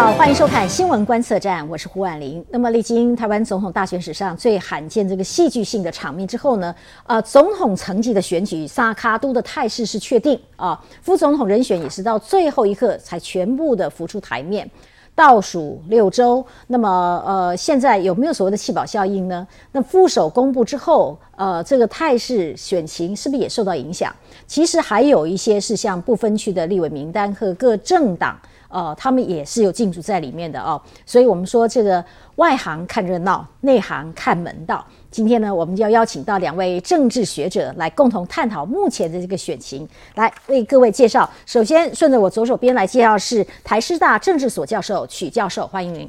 好，欢迎收看新闻观测站，我是胡婉玲。那么，历经台湾总统大选史上最罕见这个戏剧性的场面之后呢，呃，总统层级的选举萨卡都的态势是确定啊，副总统人选也是到最后一刻才全部的浮出台面。倒数六周，那么呃，现在有没有所谓的弃保效应呢？那副手公布之后，呃，这个态势选情是不是也受到影响？其实还有一些是像不分区的立委名单和各政党。呃，他们也是有进驻在里面的哦，所以我们说这个外行看热闹，内行看门道。今天呢，我们就要邀请到两位政治学者来共同探讨目前的这个选情，来为各位介绍。首先，顺着我左手边来介绍是台师大政治所教授曲教授，欢迎您。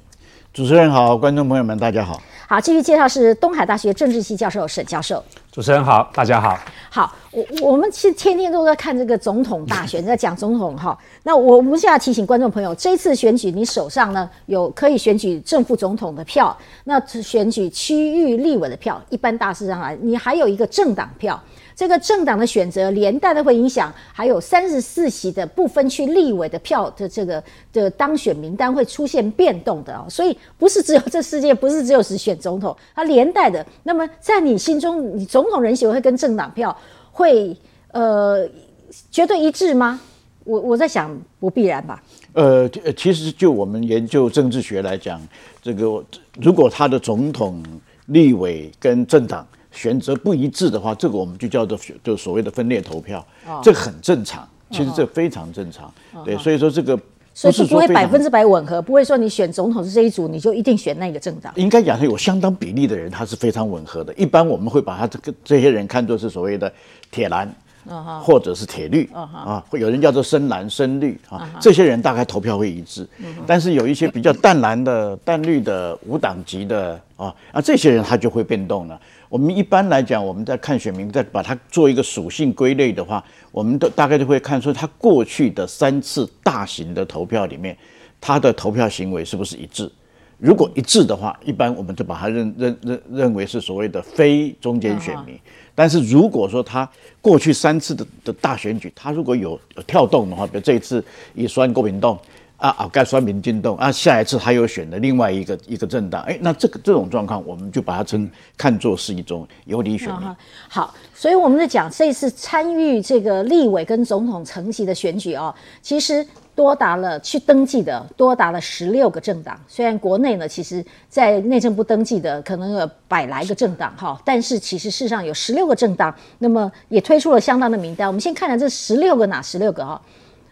主持人好，观众朋友们大家好。好，继续介绍是东海大学政治系教授沈教授。主持人好，大家好。好，我我们其实天天都在看这个总统大选，在讲总统哈。那我们现在提醒观众朋友，这次选举你手上呢有可以选举正副总统的票，那选举区域立委的票，一般大致上来，你还有一个政党票。这个政党的选择连带的会影响，还有三十四席的不分区立委的票的这个的当选名单会出现变动的哦，所以不是只有这世界，不是只有是选总统，它连带的。那么在你心中，你总统人选会跟政党票会呃绝对一致吗？我我在想不必然吧。呃，其实就我们研究政治学来讲，这个如果他的总统、立委跟政党。选择不一致的话，这个我们就叫做就所谓的分裂投票，这个很正常，其实这非常正常。对，所以说这个所以不会百分之百吻合，不会说你选总统是这一组，你就一定选那个政党。应该讲是有相当比例的人，他是非常吻合的。一般我们会把他这个这些人看作是所谓的铁蓝。或者是铁绿啊，有人叫做深蓝、深绿啊，这些人大概投票会一致。但是有一些比较淡蓝的、淡绿的、无党籍的啊，啊，这些人他就会变动了。我们一般来讲，我们在看选民，在把它做一个属性归类的话，我们都大概就会看出他过去的三次大型的投票里面，他的投票行为是不是一致。如果一致的话，一般我们就把它认认认认为是所谓的非中间选民。但是如果说他过去三次的的大选举，他如果有有跳动的话，比如这一次以酸国民动啊啊盖酸民进动啊，下一次他又选了另外一个一个政党，哎，那这个这种状况，我们就把它称看作是一种有理选民。好，所以我们在讲这次参与这个立委跟总统层级的选举哦，其实。多达了去登记的多达了十六个政党，虽然国内呢，其实在内政部登记的可能有百来个政党哈，但是其实事实上有十六个政党，那么也推出了相当的名单。我们先看看这十六个哪十六个哈，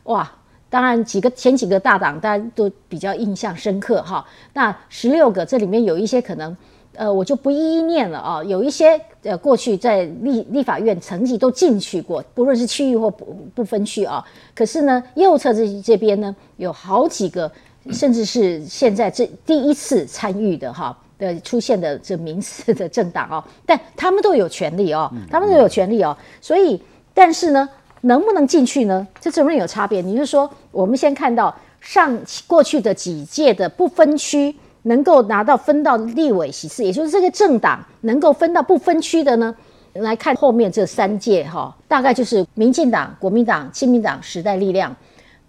哇，当然几个前几个大党大家都比较印象深刻哈，那十六个这里面有一些可能。呃，我就不一一念了啊。有一些呃，过去在立立法院层级都进去过，不论是区域或不不分区啊。可是呢，右侧这这边呢，有好几个，甚至是现在这第一次参与的哈的出现的这名次的政党哦，但他们都有权利哦，他们都有权利哦。所以，但是呢，能不能进去呢？这中间有差别。你是说，我们先看到上过去的几届的不分区。能够拿到分到立委席次，也就是这个政党能够分到不分区的呢？来看后面这三届哈，大概就是民进党、国民党、亲民党、时代力量。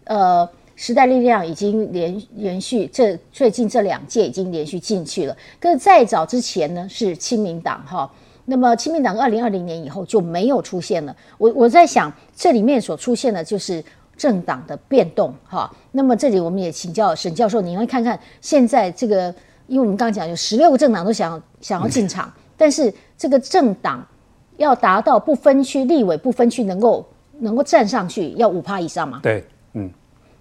呃，时代力量已经连连续这最近这两届已经连续进去了。可是再早之前呢，是亲民党哈。那么亲民党二零二零年以后就没有出现了。我我在想，这里面所出现的就是。政党的变动，哈，那么这里我们也请教沈教授，你来看看现在这个，因为我们刚刚讲有十六个政党都想想要进场，但是这个政党要达到不分区立委不分区能够能够站上去，要五趴以上嘛？对，嗯。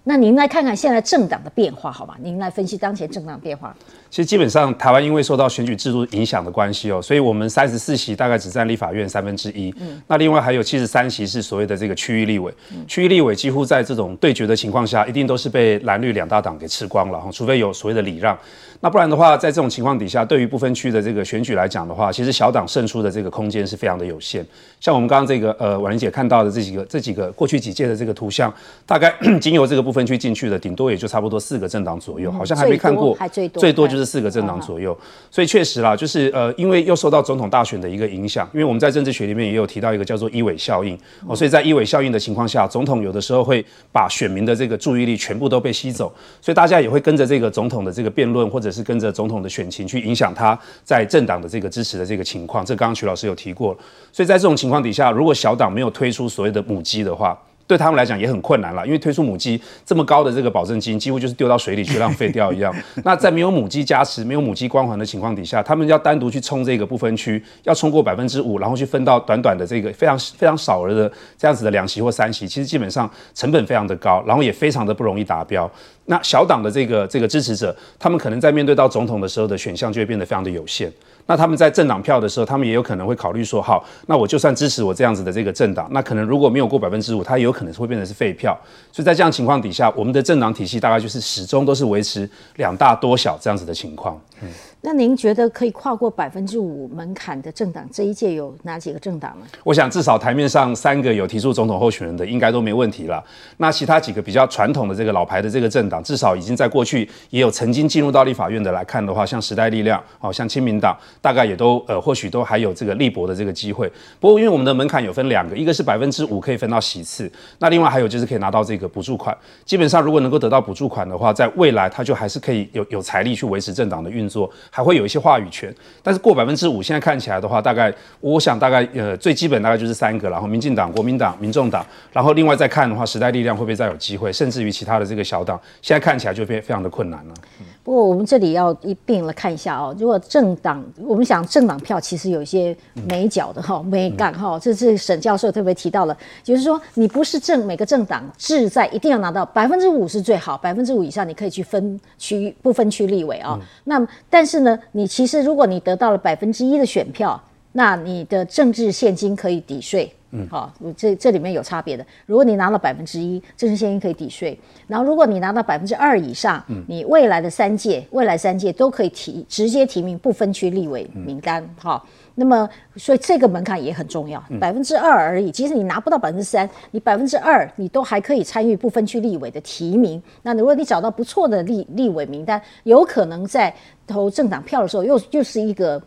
那您来看看现在政党的变化，好吗？您来分析当前政党变化。其实基本上台湾因为受到选举制度影响的关系哦，所以我们三十四席大概只占立法院三分之一。嗯。那另外还有七十三席是所谓的这个区域立委，区域立委几乎在这种对决的情况下，一定都是被蓝绿两大党给吃光了哈，除非有所谓的礼让。那不然的话，在这种情况底下，对于不分区的这个选举来讲的话，其实小党胜出的这个空间是非常的有限。像我们刚刚这个呃婉玲姐看到的这几个这几个过去几届的这个图像，大概 仅有这个不。不分区进去的，顶多也就差不多四个政党左右，好像还没看过，还最多最多就是四个政党左右。所以确实啦，就是呃，因为又受到总统大选的一个影响，因为我们在政治学里面也有提到一个叫做一尾效应哦，所以在一尾效应的情况下，总统有的时候会把选民的这个注意力全部都被吸走，所以大家也会跟着这个总统的这个辩论，或者是跟着总统的选情去影响他在政党的这个支持的这个情况。这刚刚徐老师有提过，所以在这种情况底下，如果小党没有推出所谓的母鸡的话，对他们来讲也很困难了，因为推出母鸡这么高的这个保证金，几乎就是丢到水里去浪费掉一样。那在没有母鸡加持、没有母鸡光环的情况底下，他们要单独去冲这个不分区，要冲过百分之五，然后去分到短短的这个非常非常少额的这样子的两席或三席，其实基本上成本非常的高，然后也非常的不容易达标。那小党的这个这个支持者，他们可能在面对到总统的时候的选项就会变得非常的有限。那他们在政党票的时候，他们也有可能会考虑说，好，那我就算支持我这样子的这个政党，那可能如果没有过百分之五，它有可能会变成是废票。所以在这样情况底下，我们的政党体系大概就是始终都是维持两大多小这样子的情况。嗯。那您觉得可以跨过百分之五门槛的政党，这一届有哪几个政党呢？我想至少台面上三个有提出总统候选人的，应该都没问题了。那其他几个比较传统的这个老牌的这个政党，至少已经在过去也有曾经进入到立法院的来看的话，像时代力量，哦，像亲民党，大概也都呃或许都还有这个立博的这个机会。不过因为我们的门槛有分两个，一个是百分之五可以分到席次，那另外还有就是可以拿到这个补助款。基本上如果能够得到补助款的话，在未来他就还是可以有有财力去维持政党的运作，还会有一些话语。权，但是过百分之五，现在看起来的话，大概我想大概呃最基本大概就是三个，然后民进党、国民党、民众党，然后另外再看的话，时代力量会不会再有机会，甚至于其他的这个小党，现在看起来就非非常的困难了。不过我们这里要一并了看一下哦，如果政党，我们想政党票其实有一些美角的哈，美感哈，这是沈教授特别提到了，就是说你不是政每个政党志在一定要拿到百分之五是最好，百分之五以上你可以去分区不分区立委啊，那但是呢，你其实如果你得到了百分之一的选票，那你的政治现金可以抵税。嗯，好，这这里面有差别的。如果你拿了百分之一，政治现金可以抵税。然后，如果你拿到百分之二以上，嗯，你未来的三届，未来三届都可以提直接提名不分区立委名单。好，那么所以这个门槛也很重要，百分之二而已。即使你拿不到百分之三，你百分之二你都还可以参与不分区立委的提名。那如果你找到不错的立立委名单，有可能在投政党票的时候，又又是一个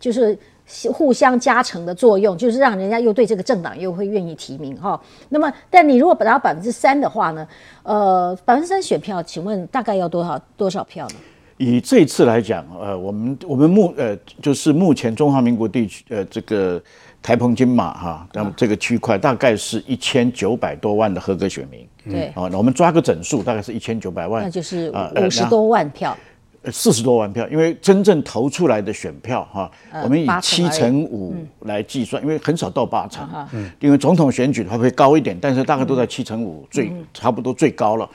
就是。互相加成的作用，就是让人家又对这个政党又会愿意提名哈。那么，但你如果达到百分之三的话呢？呃，百分之三选票，请问大概要多少多少票呢？以这次来讲，呃，我们我们目呃就是目前中华民国地区呃这个台澎金马哈，那么这个区块大概是一千九百多万的合格选民。对啊，那我们抓个整数，大概是一千九百万，那就是五十多万票。四十多万票，因为真正投出来的选票哈，我们以七成五来计算，因为很少到八成，因为总统选举的话会高一点，但是大概都在七成五，最差不多最高了。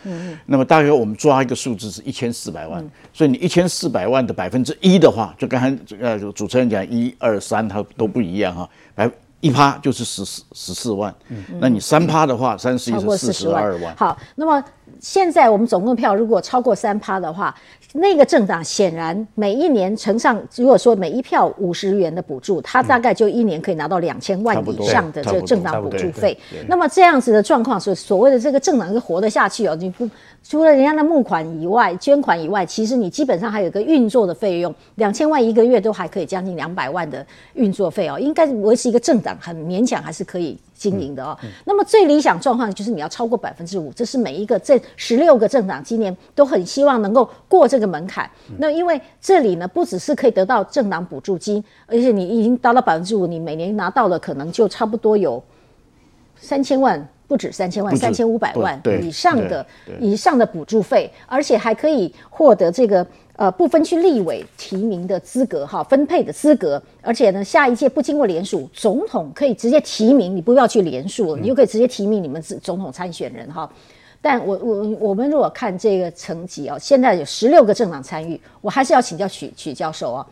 那么大约我们抓一个数字是一千四百万，所以你一千四百万的百分之一的话，就刚才呃主持人讲一二三，它都不一样哈，百一趴就是十四十四万，那你三趴的话，三十一是四十二万。好，那么现在我们总共票如果超过三趴的话。那个政党显然每一年乘上，如果说每一票五十元的补助，他大概就一年可以拿到两千万以上的这个政党补助费。那么这样子的状况，所所谓的这个政党是活得下去哦。你不除了人家的募款以外、捐款以外，其实你基本上还有个运作的费用，两千万一个月都还可以将近两百万的运作费哦，应该维持一个政党很勉强还是可以。经营的哦，那么最理想状况就是你要超过百分之五，这是每一个这十六个政党今年都很希望能够过这个门槛。那因为这里呢，不只是可以得到政党补助金，而且你已经达到百分之五，你每年拿到了可能就差不多有三千万，不止三千万，三千五百万以上的以上的补助费，而且还可以获得这个。呃，不分区立委提名的资格哈，分配的资格，而且呢，下一届不经过联署，总统可以直接提名，你不要去联署，你就可以直接提名你们总统参选人哈。但我我我们如果看这个层级哦，现在有十六个政党参与，我还是要请教许许教授啊。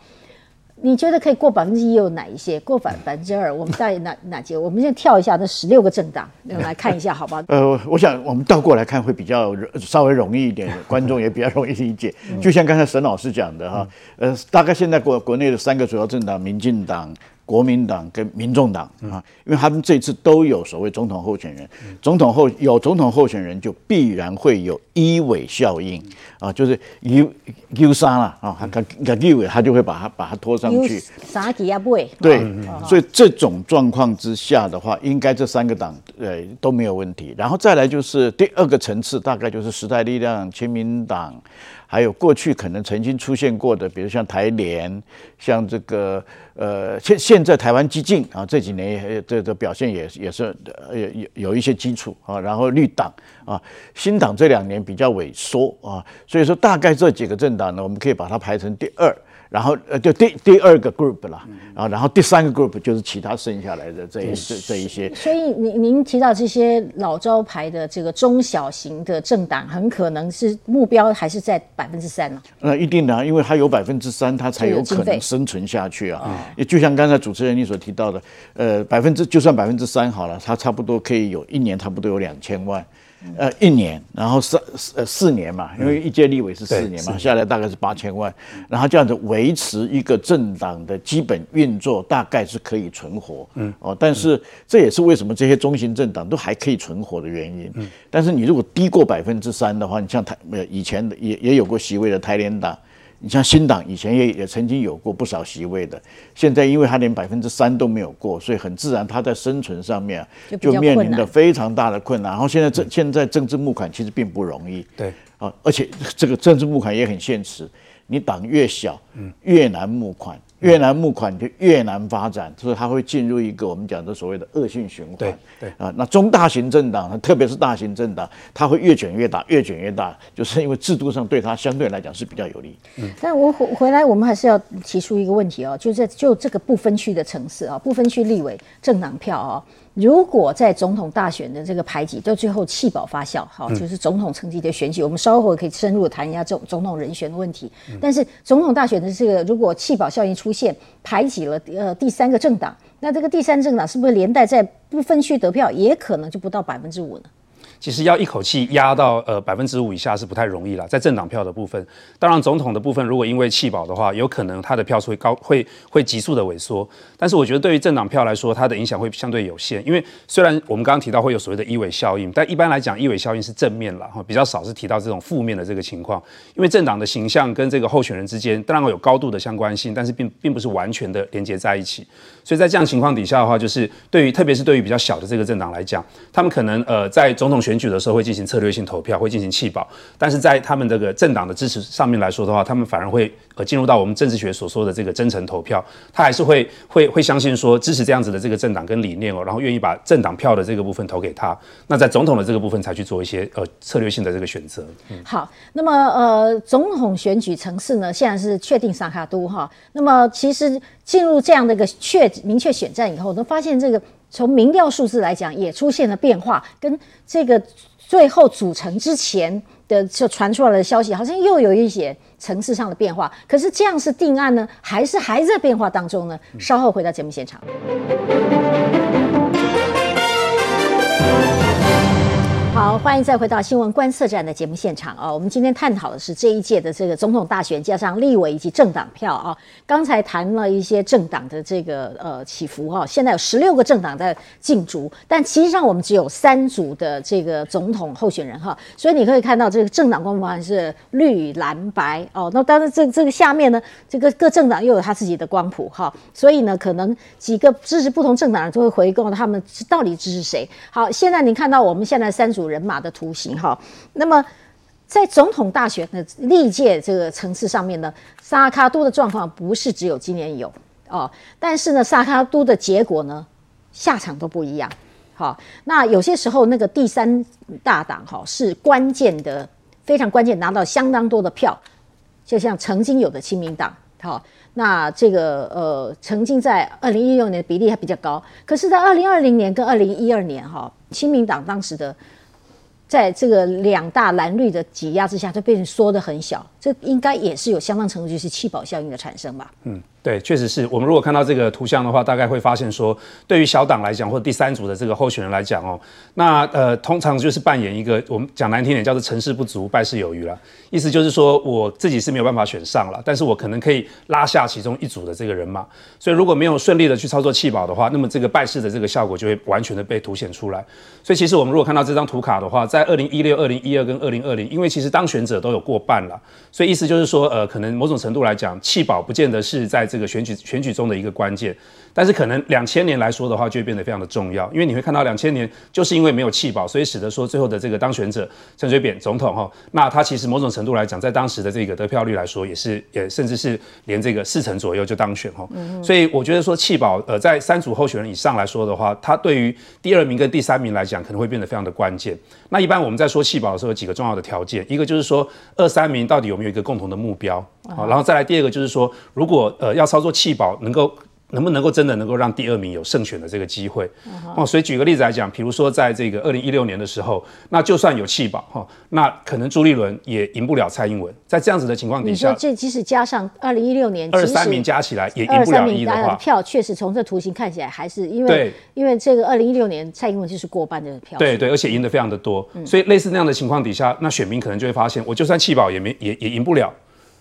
你觉得可以过百分之一有哪一些？过百百分之二，我们在哪哪节？我们先跳一下那十六个政党，来看一下，好吧？呃，我想我们倒过来看会比较稍微容易一点，观众也比较容易理解。就像刚才沈老师讲的哈，呃，大概现在国国内的三个主要政党，民进党。国民党跟民众党啊，因为他们这次都有所谓总统候选人，总统候有总统候选人就必然会有一尾效应啊，就是 U U 杀了啊，他他立委他就会把他把他拖上去，啥几啊不会？对，所以这种状况之下的话，应该这三个党呃都没有问题。然后再来就是第二个层次，大概就是时代力量、亲民党。还有过去可能曾经出现过的，比如像台联，像这个呃现现在台湾激进啊，这几年这这表现也也是呃有有一些基础啊。然后绿党啊，新党这两年比较萎缩啊，所以说大概这几个政党呢，我们可以把它排成第二。然后呃，就第第二个 group 了，啊，然后第三个 group 就是其他剩下来的这一这这一些。所以您您提到这些老招牌的这个中小型的政党，很可能是目标还是在百分之三呢？那一定的，因为它有百分之三，它才有可能生存下去啊。也就像刚才主持人你所提到的，呃，百分之就算百分之三好了，它差不多可以有一年差不多有两千万。呃，一年，然后四呃四年嘛，因为一届立委是四年嘛，下来大概是八千万，然后这样子维持一个政党的基本运作，大概是可以存活。嗯，哦，但是这也是为什么这些中型政党都还可以存活的原因。嗯，但是你如果低过百分之三的话，你像台呃以前的也也有过席位的台联党。你像新党以前也也曾经有过不少席位的，现在因为他连百分之三都没有过，所以很自然他在生存上面就面临着非常大的困难。然后现在政现在政治募款其实并不容易，对啊，而且这个政治募款也很现实，你党越小，越难募款。越南募款就越难发展，所以它会进入一个我们讲的所谓的恶性循环。对对啊，那中大型政党，特别是大型政党，它会越卷越大，越卷越大，就是因为制度上对它相对来讲是比较有利。嗯，但我回回来，我们还是要提出一个问题哦，就在就这个不分区的城市啊，不分区立委政党票啊。如果在总统大选的这个排挤到最后弃保发酵，好，就是总统层级的选举，我们稍后可以深入谈一下总总统人选的问题。但是总统大选的这个如果弃保效应出现，排挤了呃第三个政党，那这个第三政党是不是连带在不分区得票也可能就不到百分之五呢？其实要一口气压到呃百分之五以下是不太容易了，在政党票的部分，当然总统的部分如果因为弃保的话，有可能他的票数会高，会会急速的萎缩。但是我觉得对于政党票来说，它的影响会相对有限，因为虽然我们刚刚提到会有所谓的一尾效应，但一般来讲一尾效应是正面了哈，比较少是提到这种负面的这个情况。因为政党的形象跟这个候选人之间当然有高度的相关性，但是并并不是完全的连接在一起。所以在这样情况底下的话，就是对于特别是对于比较小的这个政党来讲，他们可能呃在总统选选举的时候会进行策略性投票，会进行弃保，但是在他们这个政党的支持上面来说的话，他们反而会呃进入到我们政治学所说的这个真诚投票，他还是会会会相信说支持这样子的这个政党跟理念哦，然后愿意把政党票的这个部分投给他，那在总统的这个部分才去做一些呃策略性的这个选择。嗯好，那么呃总统选举城市呢，现在是确定萨卡都哈，那么其实进入这样的一个确明确选战以后，都发现这个。从民调数字来讲，也出现了变化，跟这个最后组成之前的就传出来的消息，好像又有一些层次上的变化。可是这样是定案呢，还是还在变化当中呢？稍后回到节目现场。欢迎再回到新闻观测站的节目现场啊！我们今天探讨的是这一届的这个总统大选，加上立委以及政党票啊。刚才谈了一些政党的这个呃起伏哈，现在有十六个政党在竞逐，但其实上我们只有三组的这个总统候选人哈，所以你可以看到这个政党光谱是绿蓝白哦。那当然这这个下面呢，这个各政党又有他自己的光谱哈，所以呢，可能几个支持不同政党的都会回购他们到底支持谁。好，现在你看到我们现在三组。人马的图形哈，那么在总统大选的历届这个层次上面呢，萨卡都的状况不是只有今年有哦，但是呢，萨卡都的结果呢，下场都不一样。好，那有些时候那个第三大党哈是关键的，非常关键，拿到相当多的票，就像曾经有的亲民党，好，那这个呃，曾经在二零一六年比例还比较高，可是，在二零二零年跟二零一二年哈，亲民党当时的。在这个两大蓝绿的挤压之下，就变成缩得很小，这应该也是有相当程度就是气保效应的产生吧？嗯，对，确实是。我们如果看到这个图像的话，大概会发现说，对于小党来讲，或者第三组的这个候选人来讲哦，那呃，通常就是扮演一个我们讲难听点叫做成事不足败事有余了，意思就是说我自己是没有办法选上了，但是我可能可以拉下其中一组的这个人嘛，所以如果没有顺利的去操作弃保的话，那么这个败事的这个效果就会完全的被凸显出来。所以其实我们如果看到这张图卡的话，在二零一六、二零一二跟二零二零，因为其实当选者都有过半了，所以意思就是说，呃，可能某种程度来讲，弃保不见得是在这个选举选举中的一个关键，但是可能两千年来说的话，就会变得非常的重要，因为你会看到两千年就是因为没有弃保，所以使得说最后的这个当选者陈水扁总统哈，那他其实某种程度来讲，在当时的这个得票率来说，也是也甚至是连这个四成左右就当选哈，所以我觉得说弃保呃在三组候选人以上来说的话，他对于第二名跟第三名来讲可能会变得非常的关键。那一般我们在说弃保的时候，有几个重要的条件，一个就是说二三名到底有没有一个共同的目标，好，然后再来第二个就是说，如果呃要操作弃保，能够能不能够真的能够让第二名有胜选的这个机会？哦，所以举个例子来讲，比如说在这个二零一六年的时候，那就算有弃保哈，那可能朱立伦也赢不了蔡英文。在这样子的情况底你说下，这即使加上二零一六年，二三名加起来也赢不了一的话，票确实从这图形看起来还是因为因为这个二零一六年蔡英文就是过半的票数，对对，而且赢得非常的多，所以类似那样的情况底下，那选民可能就会发现，我就算弃保也没也也赢不了。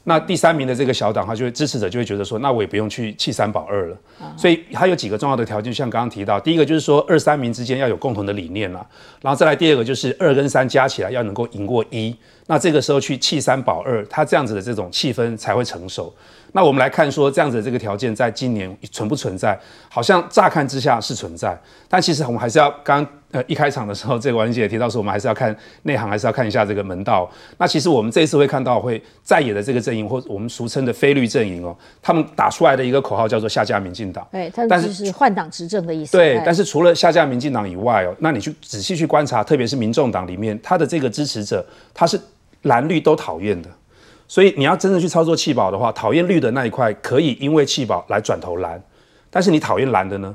那第三名的这个小党，他就会支持者就会觉得说，那我也不用去弃三保二了。所以它有几个重要的条件，像刚刚提到，第一个就是说二三名之间要有共同的理念啦，然后再来第二个就是二跟三加起来要能够赢过一，那这个时候去弃三保二，它这样子的这种气氛才会成熟。那我们来看说，这样子的这个条件在今年存不存在？好像乍看之下是存在，但其实我们还是要刚呃一开场的时候，这个王姐也提到说，我们还是要看内行，还是要看一下这个门道。那其实我们这一次会看到会在野的这个阵营，或者我们俗称的非绿阵营哦，他们打出来的一个口号叫做下架民进党。对，它但是是换党执政的意思。对，哎但是除了下架民进党以外哦，那你去仔细去观察，特别是民众党里面，他的这个支持者，他是蓝绿都讨厌的。所以你要真正去操作弃保的话，讨厌绿的那一块可以因为弃保来转投蓝，但是你讨厌蓝的呢？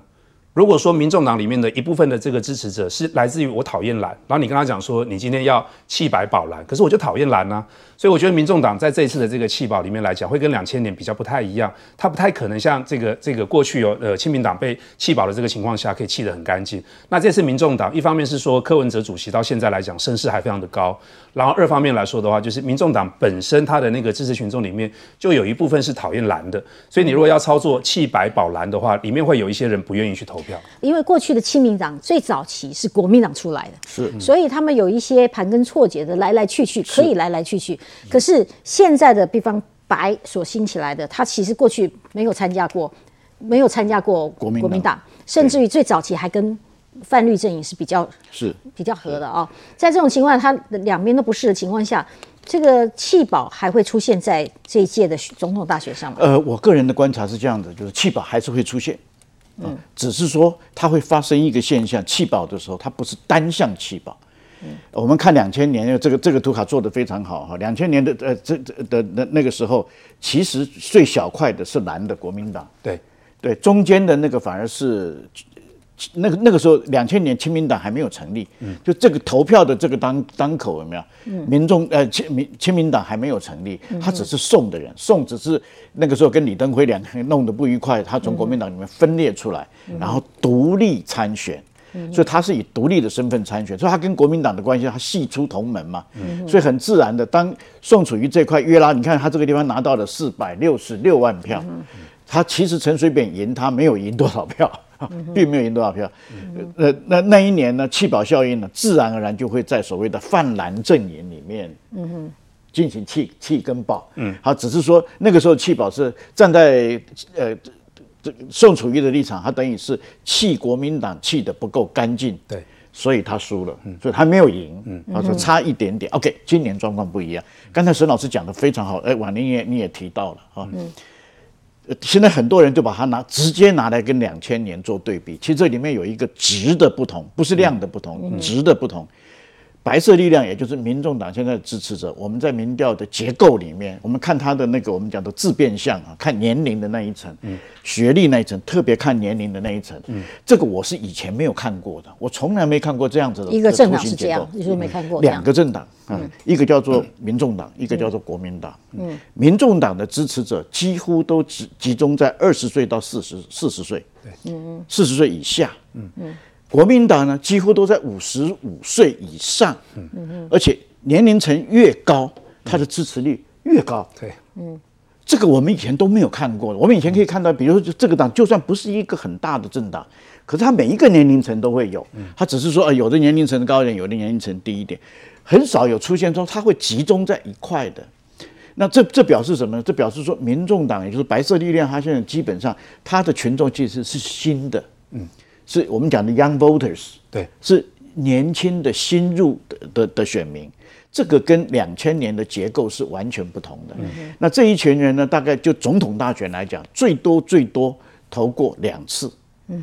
如果说民众党里面的一部分的这个支持者是来自于我讨厌蓝，然后你跟他讲说你今天要弃白保蓝，可是我就讨厌蓝啊，所以我觉得民众党在这一次的这个弃保里面来讲，会跟两千年比较不太一样，它不太可能像这个这个过去有呃亲民党被弃保的这个情况下可以弃得很干净。那这次民众党一方面是说柯文哲主席到现在来讲声势还非常的高，然后二方面来说的话，就是民众党本身他的那个支持群众里面就有一部分是讨厌蓝的，所以你如果要操作弃白保蓝的话，里面会有一些人不愿意去投票。因为过去的亲民党最早期是国民党出来的，是。所以他们有一些盘根错节的来来去去，可以来来去去。可是现在的地方白所兴起来的，他其实过去没有参加过，没有参加过国民国民党，甚至于最早期还跟泛绿阵营是比较是。比较合的啊、在这种情况下，他两边都不是的情况下，这个弃保还会出现在这一届的总统大选上吗？呃，我个人的观察是这样的，就是弃保还是会出现，嗯，只是说它会发生一个现象，弃保的时候它不是单向弃保。我们看两千年，这个这个图卡做得非常好哈。两千年的呃这这的那那个时候，其实最小块的是蓝的国民党，对，对，中间的那个反而是那个那个时候，两千年亲民党还没有成立，就这个投票的这个当当口有没有？民众呃亲民亲民党还没有成立，他只是宋的人，宋只是那个时候跟李登辉两个人弄得不愉快，他从国民党里面分裂出来，然后独立参选。所以他是以独立的身份参选，所以他跟国民党的关系，他系出同门嘛，所以很自然的，当宋楚瑜这块约拉，你看他这个地方拿到了四百六十六万票，他其实陈水扁赢他没有赢多少票，并没有赢多少票。呃，那那一年呢，弃保效应呢，自然而然就会在所谓的泛蓝阵营里面，进行弃弃跟保。嗯，好，只是说那个时候弃保是站在呃这个宋楚瑜的立场，他等于是弃国民党弃的不够干净。对。所以他输了，所以他没有赢，嗯，他说差一点点。OK，今年状况不一样。刚才沈老师讲的非常好，哎，婉玲也你也提到了啊，呃现在很多人就把它拿直接拿来跟两千年做对比，其实这里面有一个值的不同，不是量的不同，值的不同。白色力量，也就是民众党现在的支持者，我们在民调的结构里面，我们看他的那个我们讲的自变相啊，看年龄的那一层，学历那一层，特别看年龄的那一层，这个我是以前没有看过的，我从来没看过这样子的一个政党是这样，你说没看过两个政党啊，一个叫做民众党，一个叫做国民党。嗯，民众党的支持者几乎都集集中在二十岁到四十四十岁，对，嗯。四十岁以下。嗯嗯，国民党呢，几乎都在五十五岁以上。嗯嗯，而且年龄层越高，他的支持率越高。对，嗯这个我们以前都没有看过的。我们以前可以看到，比如说这个党，就算不是一个很大的政党，可是它每一个年龄层都会有。它只是说，呃，有的年龄层高一点，有的年龄层低一点，很少有出现说它会集中在一块的。那这这表示什么呢？这表示说，民众党也就是白色力量，它现在基本上它的群众其实是新的，嗯，是我们讲的 young voters，对，是年轻的新入的的的选民，这个跟两千年的结构是完全不同的。那这一群人呢，大概就总统大选来讲，最多最多投过两次，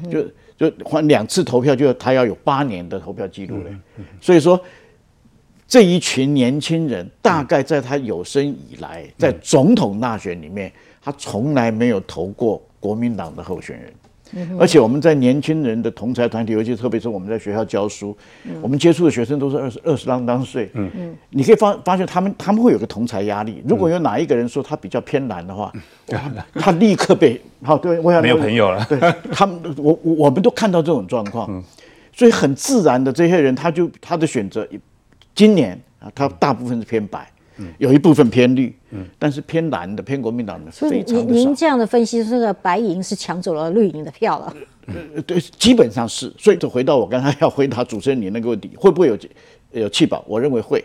就就换两次投票，就他要有八年的投票记录了。所以说，这一群年轻人大概在他有生以来，在总统大选里面，他从来没有投过国民党的候选人。而且我们在年轻人的同才团体，尤其特别是我们在学校教书，我们接触的学生都是二十二十啷当岁。嗯嗯，你可以发发现他们他们会有个同才压力。如果有哪一个人说他比较偏蓝的话，哇他立刻被 好对，我想没有朋友了。对他们，我我我们都看到这种状况，所以很自然的这些人他就他的选择，今年啊，他大部分是偏白。有一部分偏绿，嗯但是偏蓝的、偏国民党的所以非常的少您您。这样的分析，这个白银是抢走了绿营的票了。呃对，基本上是。所以就回到我刚才要回答主持人你那个问题，会不会有有弃保？我认为会。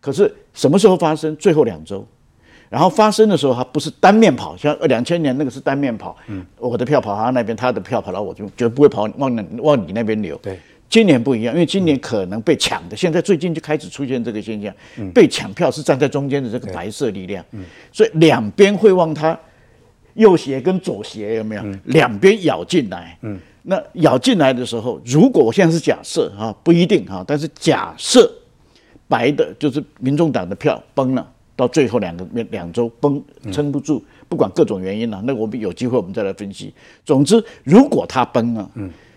可是什么时候发生？最后两周。然后发生的时候，它不是单面跑，像两千年那个是单面跑，嗯我的票跑他那边，他的票跑到我这边，绝不会跑往你往你那边流。对，今年不一样，因为今年可能被抢的，现在最近就开始出现这个现象，被抢票是站在中间的这个白色力量，所以两边会往他右斜跟左斜有没有？两边咬进来，那咬进来的时候，如果我现在是假设啊，不一定啊，但是假设白的就是民众党的票崩了，到最后两个两周崩撑不住，不管各种原因了，那我们有机会我们再来分析。总之，如果他崩了，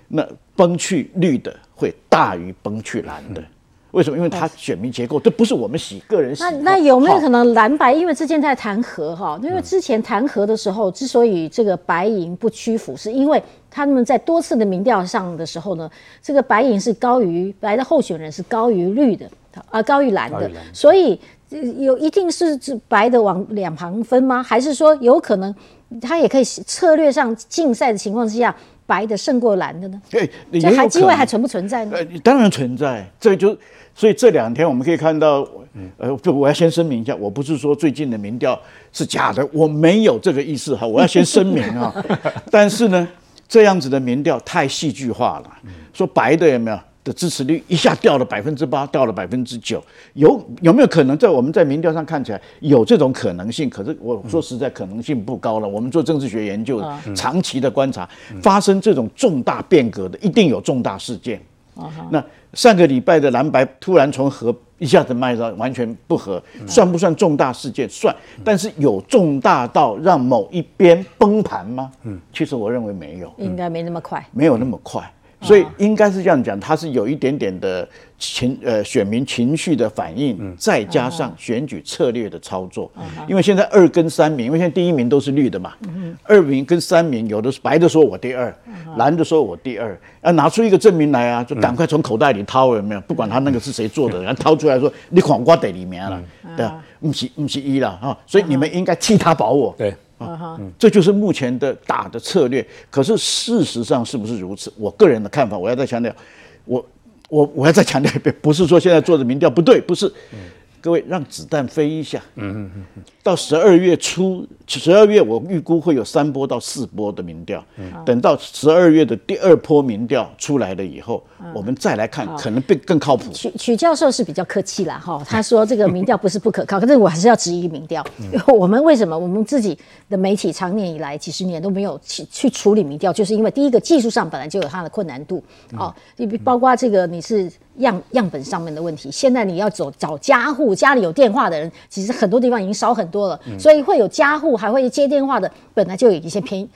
那崩去绿的会大于崩去蓝的。为什么？因为它选民结构，这不是我们喜个人喜。那那有没有可能蓝白？因为之前在弹劾哈，因为之前弹劾的时候，之所以这个白银不屈服，是因为他们在多次的民调上的时候呢，这个白银是高于白的候选人是高于绿的，啊、高于蓝的所以呃有一定是白的往两旁分吗？还是说有可能他也可以策略上竞赛的情况之下，白的胜过蓝的呢？哎，也这还机会还存不存在呢？呃，当然存在，这就所以这两天我们可以看到，呃，就，我要先声明一下，我不是说最近的民调是假的，我没有这个意思哈，我要先声明啊。但是呢，这样子的民调太戏剧化了，说白的有没有的支持率一下掉了百分之八，掉了百分之九，有有没有可能在我们在民调上看起来有这种可能性？可是我说实在可能性不高了。我们做政治学研究的，长期的观察，发生这种重大变革的，一定有重大事件。那上个礼拜的蓝白突然从和一下子卖到完全不合，算不算重大事件？算，但是有重大到让某一边崩盘吗？嗯，其实我认为没有，应该没那么快。没有那么快。所以应该是这样讲，他是有一点点的情呃选民情绪的反应，再加上选举策略的操作。因为现在二跟三名，因为现在第一名都是绿的嘛，二名跟三名有的是白的说我第二，蓝的说我第二，要拿出一个证明来啊，就赶快从口袋里掏有没有？不管他那个是谁做的，然后掏出来说你狂瓜得里面了，对啊，不是不是一了啊，所以你们应该替他保我。对，这就是目前的打的策略。可是事实上是不是如此？我个人的看法，我要再强调，我我我要再强调一遍，不是说现在做的民调不对，不是。各位让子弹飞一下，嗯嗯嗯，到十二月初，十二月我预估会有三波到四波的民调，等到十二月的第二波民调出来了以后，我们再来看，可能更更靠谱。曲曲教授是比较客气啦，哈，他说这个民调不是不可靠，可是我还是要质疑民调。我们为什么？我们自己的媒体长年以来几十年都没有去去处理民调，就是因为第一个技术上本来就有它的困难度，哦，你比包括这个你是样样本上面的问题。现在你要走找家户，家里有电话的人，其实很多地方已经少很多了，所以会有家户还会接电话的，本来就有一些偏。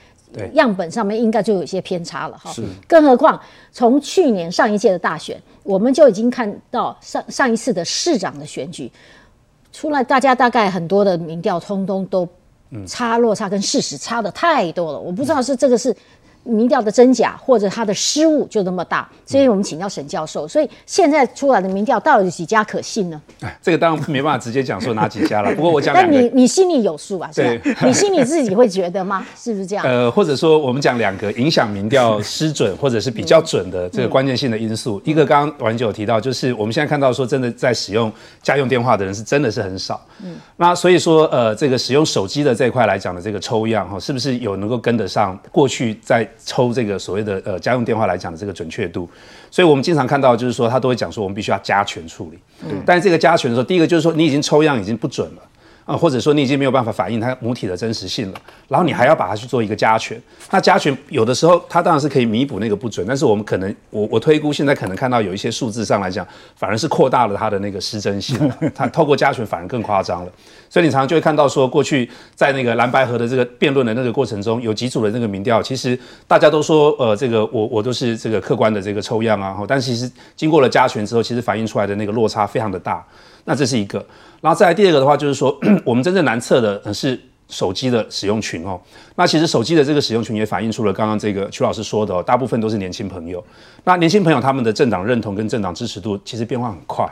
样本上面应该就有一些偏差了哈。是。更何况从去年上一届的大选，我们就已经看到上上一次的市长的选举出来，大家大概很多的民调通通都差落差跟事实差的太多了。我不知道是这个是。民调的真假或者他的失误就那么大，所以我们请教沈教授。所以现在出来的民调到底几家可信呢？哎，这个当然没办法直接讲说哪几家了。不过我讲，但你你心里有数啊？对，你心里自己会觉得吗？是不是这样？呃，或者说我们讲两个影响民调失准或者是比较准的这个关键性的因素。一个刚刚王九有提到，就是我们现在看到说真的在使用家用电话的人是真的是很少。嗯，那所以说呃，这个使用手机的这一块来讲的这个抽样哈，是不是有能够跟得上过去在抽这个所谓的呃家用电话来讲的这个准确度，所以我们经常看到就是说他都会讲说我们必须要加权处理，但是这个加权的时候，第一个就是说你已经抽样已经不准了。啊，或者说你已经没有办法反映它母体的真实性了，然后你还要把它去做一个加权，那加权有的时候它当然是可以弥补那个不准，但是我们可能我我推估现在可能看到有一些数字上来讲，反而是扩大了它的那个失真性，它透过加权反而更夸张了，所以你常常就会看到说，过去在那个蓝白河的这个辩论的那个过程中，有几组的那个民调，其实大家都说呃这个我我都是这个客观的这个抽样啊，但其实经过了加权之后，其实反映出来的那个落差非常的大。那这是一个，然后再来第二个的话，就是说 我们真正难测的是手机的使用群哦。那其实手机的这个使用群也反映出了刚刚这个曲老师说的哦，大部分都是年轻朋友。那年轻朋友他们的政党认同跟政党支持度其实变化很快。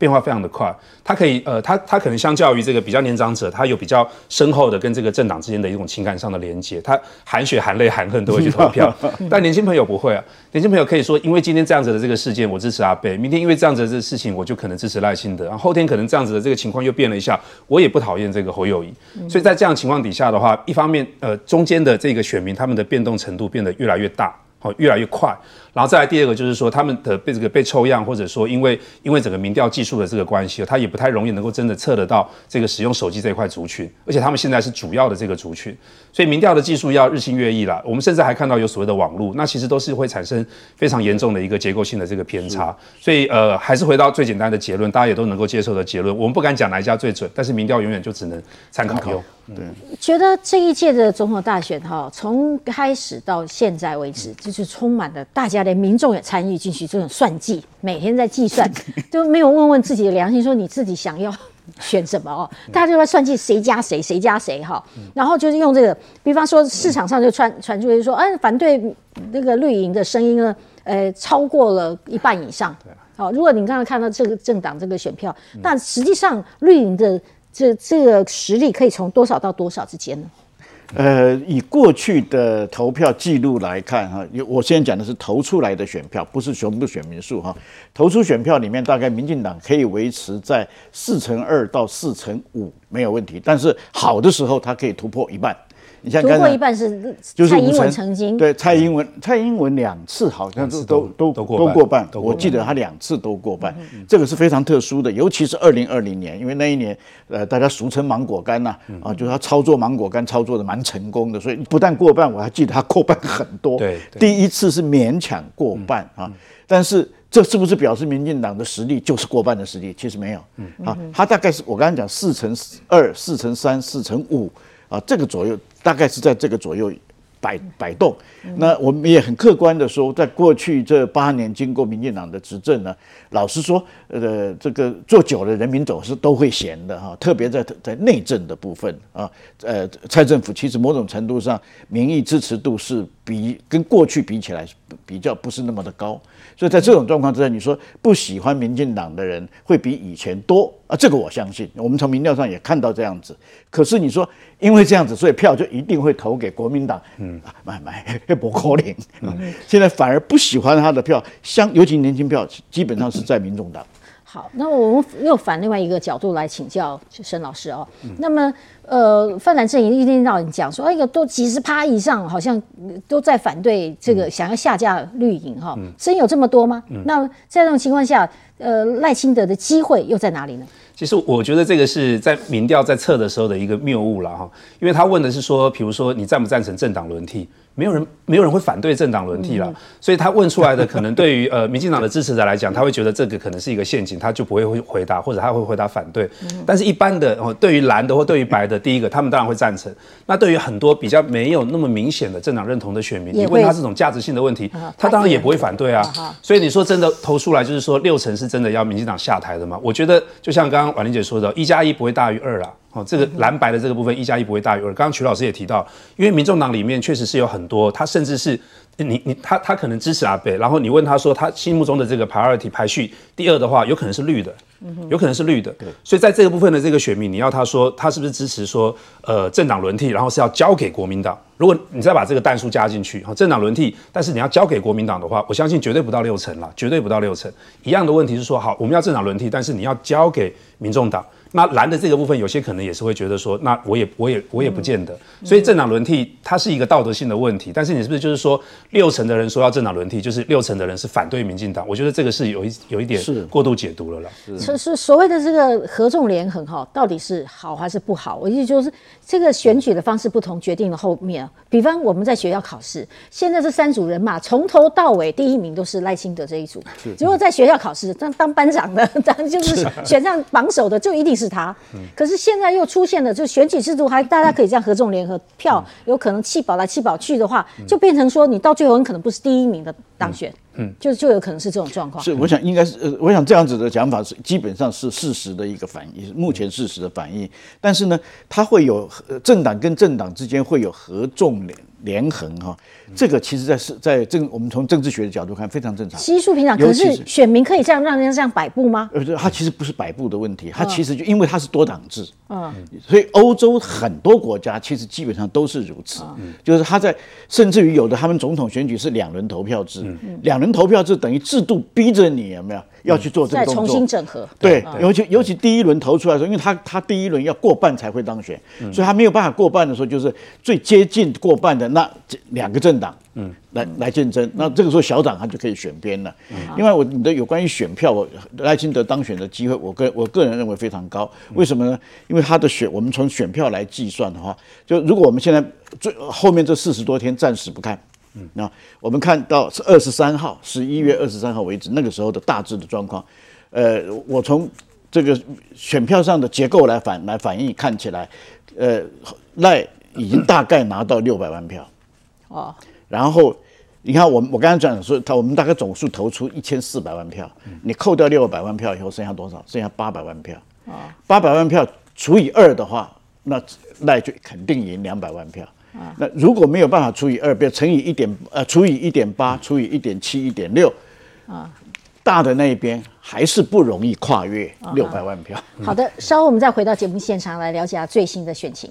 变化非常的快，他可以呃，他他可能相较于这个比较年长者，他有比较深厚的跟这个政党之间的一种情感上的连接，他含血含泪含恨都会去投票。但年轻朋友不会啊，年轻朋友可以说，因为今天这样子的这个事件，我支持阿贝；明天因为这样子的这个事情，我就可能支持赖清德；然后后天可能这样子的这个情况又变了一下，我也不讨厌这个侯友谊。所以在这样情况底下的话，一方面呃，中间的这个选民他们的变动程度变得越来越大，好，越来越快。然后再来第二个就是说，他们的被这个被抽样，或者说因为因为整个民调技术的这个关系，它也不太容易能够真的测得到这个使用手机这一块族群，而且他们现在是主要的这个族群，所以民调的技术要日新月异了。我们甚至还看到有所谓的网络，那其实都是会产生非常严重的一个结构性的这个偏差。所以呃，还是回到最简单的结论，大家也都能够接受的结论。我们不敢讲哪一家最准，但是民调永远就只能参考用。对，觉得这一届的总统大选哈，从开始到现在为止，就是充满了大家。的民众也参与进去，这种算计，每天在计算，都没有问问自己的良心，说你自己想要选什么哦？大家就在算计谁加谁，谁加谁哈。然后就是用这个，比方说市场上就传传出来说，嗯，反对那个绿营的声音呢，呃，超过了一半以上。好，如果你刚刚看到这个政党这个选票，但实际上绿营的这这个实力可以从多少到多少之间呢？呃，以过去的投票记录来看，哈，我现在讲的是投出来的选票，不是全部选民数，哈。投出选票里面，大概民进党可以维持在四成二到四成五没有问题，但是好的时候，它可以突破一半。你像突破一半是蔡英文曾经对蔡英文蔡英文两次好像是都都都过半，我记得他两次都过半，这个是非常特殊的，尤其是二零二零年，因为那一年呃大家俗称芒果干呐啊，就是他操作芒果干操作的蛮成功的，所以不但过半，我还记得他过半很多。对，第一次是勉强过半啊，但是这是不是表示民进党的实力就是过半的实力？其实没有，啊，他大概是我刚才讲四乘二、四乘三、四乘五啊，这个左右。大概是在这个左右摆摆动。那我们也很客观的说，在过去这八年经过民进党的执政呢，老实说，呃，这个做久了，人民总是都会闲的哈。特别在在内政的部分啊，呃，蔡政府其实某种程度上民意支持度是比跟过去比起来比较不是那么的高。所以在这种状况之下，你说不喜欢民进党的人会比以前多啊？这个我相信，我们从民调上也看到这样子。可是你说因为这样子，所以票就一定会投给国民党？嗯，买买不可能。现在反而不喜欢他的票，相尤其年轻票，基本上是在民众党。好，那我们又反另外一个角度来请教沈老师哦。那么，呃，泛蓝阵营一天到晚讲说，哎呦，都几十趴以上，好像都在反对这个，想要下架绿营哈，真有这么多吗？那在这种情况下，呃，赖清德的机会又在哪里呢？其实我觉得这个是在民调在测的时候的一个谬误了哈，因为他问的是说，比如说你赞不赞成政党轮替？没有人，没有人会反对政党轮替了，所以他问出来的可能对于呃 民进党的支持者来讲，他会觉得这个可能是一个陷阱，他就不会会回答，或者他会回答反对。但是一般的哦，对于蓝的或对于白的，第一个他们当然会赞成。那对于很多比较没有那么明显的政党认同的选民，你问他这种价值性的问题，他当然也不会反对啊。所以你说真的投出来就是说六成是真的要民进党下台的吗？我觉得就像刚刚婉玲姐说的，一加一不会大于二啦。哦，这个蓝白的这个部分一加一不会大于二。刚刚曲老师也提到，因为民众党里面确实是有很多，他甚至是你你他他可能支持阿北，然后你问他说他心目中的这个 priority 排序第二的话，有可能是绿的，有可能是绿的。对，所以在这个部分的这个选民，你要他说他是不是支持说呃政党轮替，然后是要交给国民党？如果你再把这个弹数加进去，哈，政党轮替，但是你要交给国民党的话，我相信绝对不到六成了，绝对不到六成。一样的问题是说，好，我们要政党轮替，但是你要交给民众党。那蓝的这个部分，有些可能也是会觉得说，那我也我也我也不见得。所以政党轮替它是一个道德性的问题，但是你是不是就是说六成的人说要政党轮替，就是六成的人是反对民进党？我觉得这个是有一有一点过度解读了啦。是是所谓的这个合纵连横哈，到底是好还是不好？我意思就是这个选举的方式不同，决定了后面。比方我们在学校考试，现在这三组人马从头到尾第一名都是赖清德这一组。如果在学校考试，当当班长的，当就是选上榜首的，就一定。是他，可是现在又出现了，就选举制度还大家可以这样合纵联合票，有可能弃保来弃保去的话，就变成说你到最后很可能不是第一名的当选，嗯，就就有可能是这种状况。是，我想应该是，呃，我想这样子的讲法是基本上是事实的一个反应，目前事实的反应。但是呢，它会有政党跟政党之间会有合纵联联横哈，这个其实，在是在政我们从政治学的角度看非常正常，稀疏平常。可是选民可以这样让人家这样摆布吗？呃，它其实不是摆布的问题，他其实就因为他是多党制，嗯，所以欧洲很多国家其实基本上都是如此，就是他在甚至于有的他们总统选举是两轮投票制，两轮投票制等于制度逼着你有没有？要去做这个动作，重新整合。对，尤其尤其第一轮投出来的时候，因为他他第一轮要过半才会当选，所以他没有办法过半的时候，就是最接近过半的那两个政党，嗯，来来竞争。那这个时候小党他就可以选边了。另外，我你的有关于选票，我赖清德当选的机会，我个我个人认为非常高。为什么呢？因为他的选，我们从选票来计算的话，就如果我们现在最后面这四十多天暂时不看。嗯，那我们看到是二十三号，十一月二十三号为止，那个时候的大致的状况，呃，我从这个选票上的结构来反来反映，看起来，呃，赖已经大概拿到六百万票，哦，然后你看我我刚才讲说，他我们大概总数投出一千四百万票，你扣掉六百万票以后，剩下多少？剩下八百万票，啊，八百万票除以二的话，那赖就肯定赢两百万票。那如果没有办法除以二，比如乘以一点呃，除以一点八，除以一点七、一点六，啊，大的那一边还是不容易跨越六百万票。好的，稍后我们再回到节目现场来了解下最新的选情。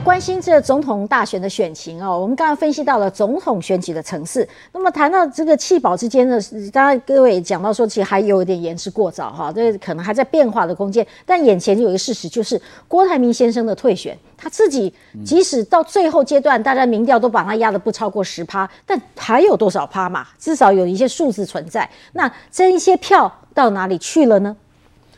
关心这总统大选的选情哦。我们刚刚分析到了总统选举的层次，那么谈到这个弃保之间的，当然各位讲到说，其实还有一点言之过早哈，这可能还在变化的空间。但眼前有一个事实，就是郭台铭先生的退选，他自己即使到最后阶段，大家民调都把他压得不超过十趴，但还有多少趴嘛？至少有一些数字存在。那这一些票到哪里去了呢？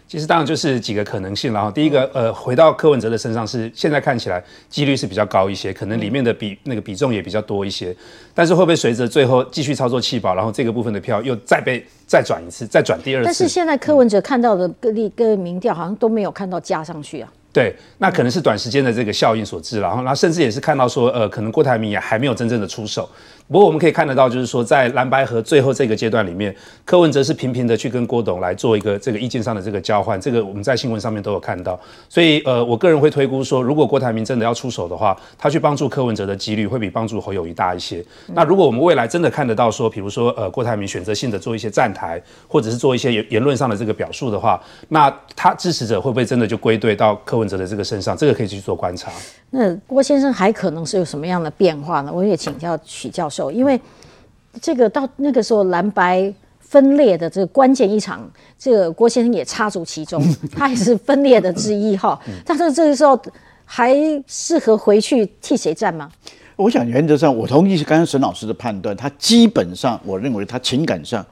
其实当然就是几个可能性，然后第一个，呃，回到柯文哲的身上是现在看起来几率是比较高一些，可能里面的比那个比重也比较多一些，但是会不会随着最后继续操作弃保，然后这个部分的票又再被再转一次，再转第二次？但是现在柯文哲看到的各地各民调好像都没有看到加上去啊。对，那可能是短时间的这个效应所致，然后，然后甚至也是看到说，呃，可能郭台铭也还没有真正的出手。不过我们可以看得到，就是说在蓝白河最后这个阶段里面，柯文哲是频频的去跟郭董来做一个这个意见上的这个交换，这个我们在新闻上面都有看到。所以呃，我个人会推估说，如果郭台铭真的要出手的话，他去帮助柯文哲的几率会比帮助侯友谊大一些。那如果我们未来真的看得到说，比如说呃，郭台铭选择性的做一些站台，或者是做一些言言论上的这个表述的话，那他支持者会不会真的就归队到柯文哲的这个身上？这个可以去做观察。那郭先生还可能是有什么样的变化呢？我也请教许教授，因为这个到那个时候蓝白分裂的这个关键一场，这个郭先生也插足其中，他也是分裂的之一哈。但是这个时候还适合回去替谁站吗？我想原则上我同意刚刚沈老师的判断，他基本上我认为他情感上，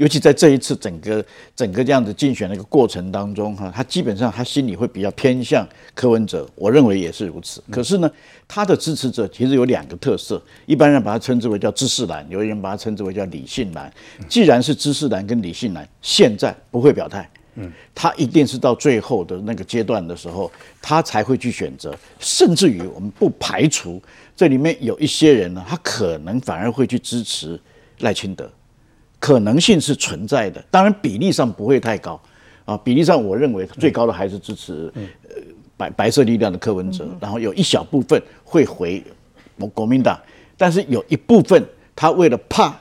尤其在这一次整个整个这样子竞选的一个过程当中哈，他基本上他心里会比较偏向柯文哲，我认为也是如此。可是呢，他的支持者其实有两个特色，一般人把它称之为叫知识蓝，有人把它称之为叫理性蓝。既然是知识蓝跟理性蓝，现在不会表态。嗯，他一定是到最后的那个阶段的时候，他才会去选择，甚至于我们不排除这里面有一些人呢，他可能反而会去支持赖清德，可能性是存在的，当然比例上不会太高啊，比例上我认为最高的还是支持呃白白色力量的柯文哲，然后有一小部分会回国国民党，但是有一部分他为了怕。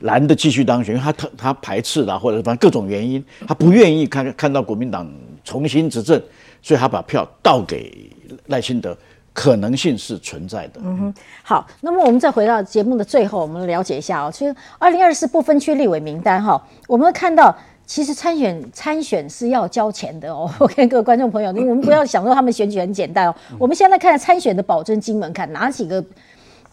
蓝的继续当选，因为他他他排斥啦，或者反正各种原因，他不愿意看看到国民党重新执政，所以他把票倒给赖清德，可能性是存在的。嗯哼，好，那么我们再回到节目的最后，我们了解一下哦，其实二零二四不分区立委名单哈，我们看到其实参选参选是要交钱的哦。OK，各位观众朋友，我们不要想说他们选举很简单哦。我们现在看参选的保证金门槛，哪几个？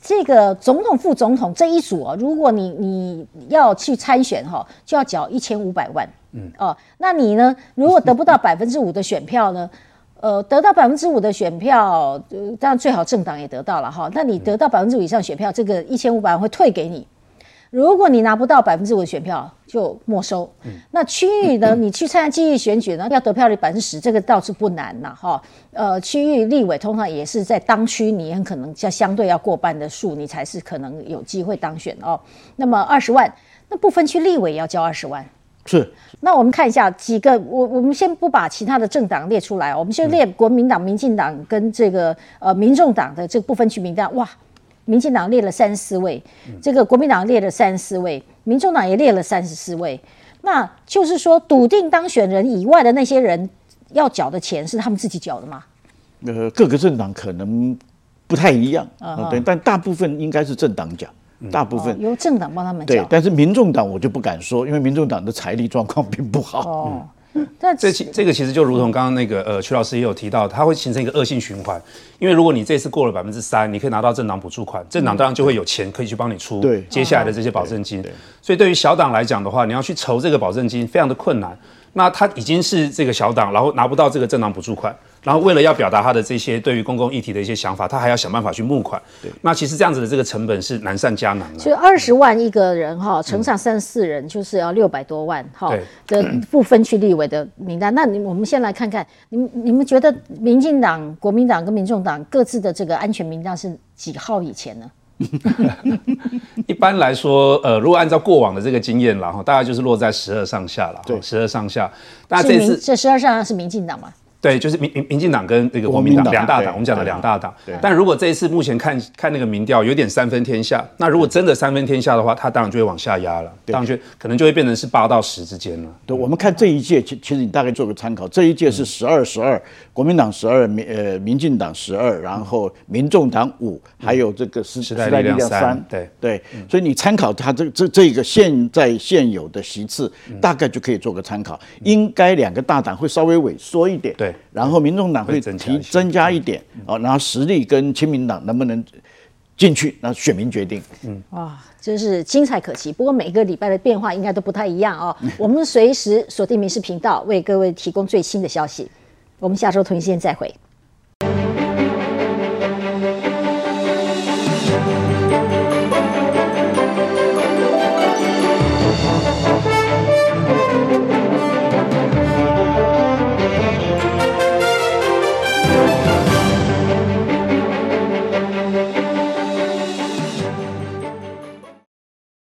这个总统、副总统这一组啊，如果你你要去参选哈，就要缴一千五百万。嗯哦，那你呢？如果得不到百分之五的选票呢？呃，得到百分之五的选票，当然最好政党也得到了哈。那你得到百分之五以上选票，这个一千五百万会退给你。如果你拿不到百分之五的选票，就没收。那区域呢？你去参加区域选举呢，要得票率百分之十，这个倒是不难呐，哈。呃，区域立委通常也是在当区，你很可能要相对要过半的数，你才是可能有机会当选哦。那么二十万，那不分区立委也要交二十万。是。那我们看一下几个，我我们先不把其他的政党列出来，我们先列国民党、民进党跟这个呃民众党的这个不分区名单，哇。民进党列了三十四位，这个国民党列了三十四位，民众党也列了三十四位。那就是说，笃定当选人以外的那些人要缴的钱是他们自己缴的吗？呃，各个政党可能不太一样啊，对，但大部分应该是政党缴，大部分由政党帮他们缴。对，但是民众党我就不敢说，因为民众党的财力状况并不好。哦。这其这个其实就如同刚刚那个呃，曲老师也有提到，它会形成一个恶性循环。因为如果你这次过了百分之三，你可以拿到政党补助款，政党当然就会有钱可以去帮你出对接下来的这些保证金。所以对于小党来讲的话，你要去筹这个保证金非常的困难。那他已经是这个小党，然后拿不到这个政党补助款。然后为了要表达他的这些对于公共议题的一些想法，他还要想办法去募款。对，那其实这样子的这个成本是难上加难。就二十万一个人哈，乘上三四人，就是要六百多万哈的不分区立委的名单。那你我们先来看看，你你们觉得民进党、国民党跟民众党各自的这个安全名单是几号以前呢？一般来说，呃，如果按照过往的这个经验，然后大概就是落在十二上下了。对，十二上下。那这次这十二上下是民进党吗？对，就是民民民进党跟那个国民党两大党，我们讲的两大党。但如果这一次目前看看那个民调，有点三分天下。那如果真的三分天下的话，他当然就会往下压了，当然就可能就会变成是八到十之间了。对，我们看这一届，其其实你大概做个参考，这一届是十二十二，国民党十二，民呃民进党十二，然后民众党五，还有这个时时代力量三。对对，所以你参考他这这这个现在现有的席次，大概就可以做个参考。应该两个大党会稍微萎缩一点。对。然后民众党会提增加一点啊，然后实力跟亲民党能不能进去，那选民决定。嗯，哇，真是精彩可期。不过每个礼拜的变化应该都不太一样哦。我们随时锁定民事频道，为各位提供最新的消息。我们下周同一时间再会。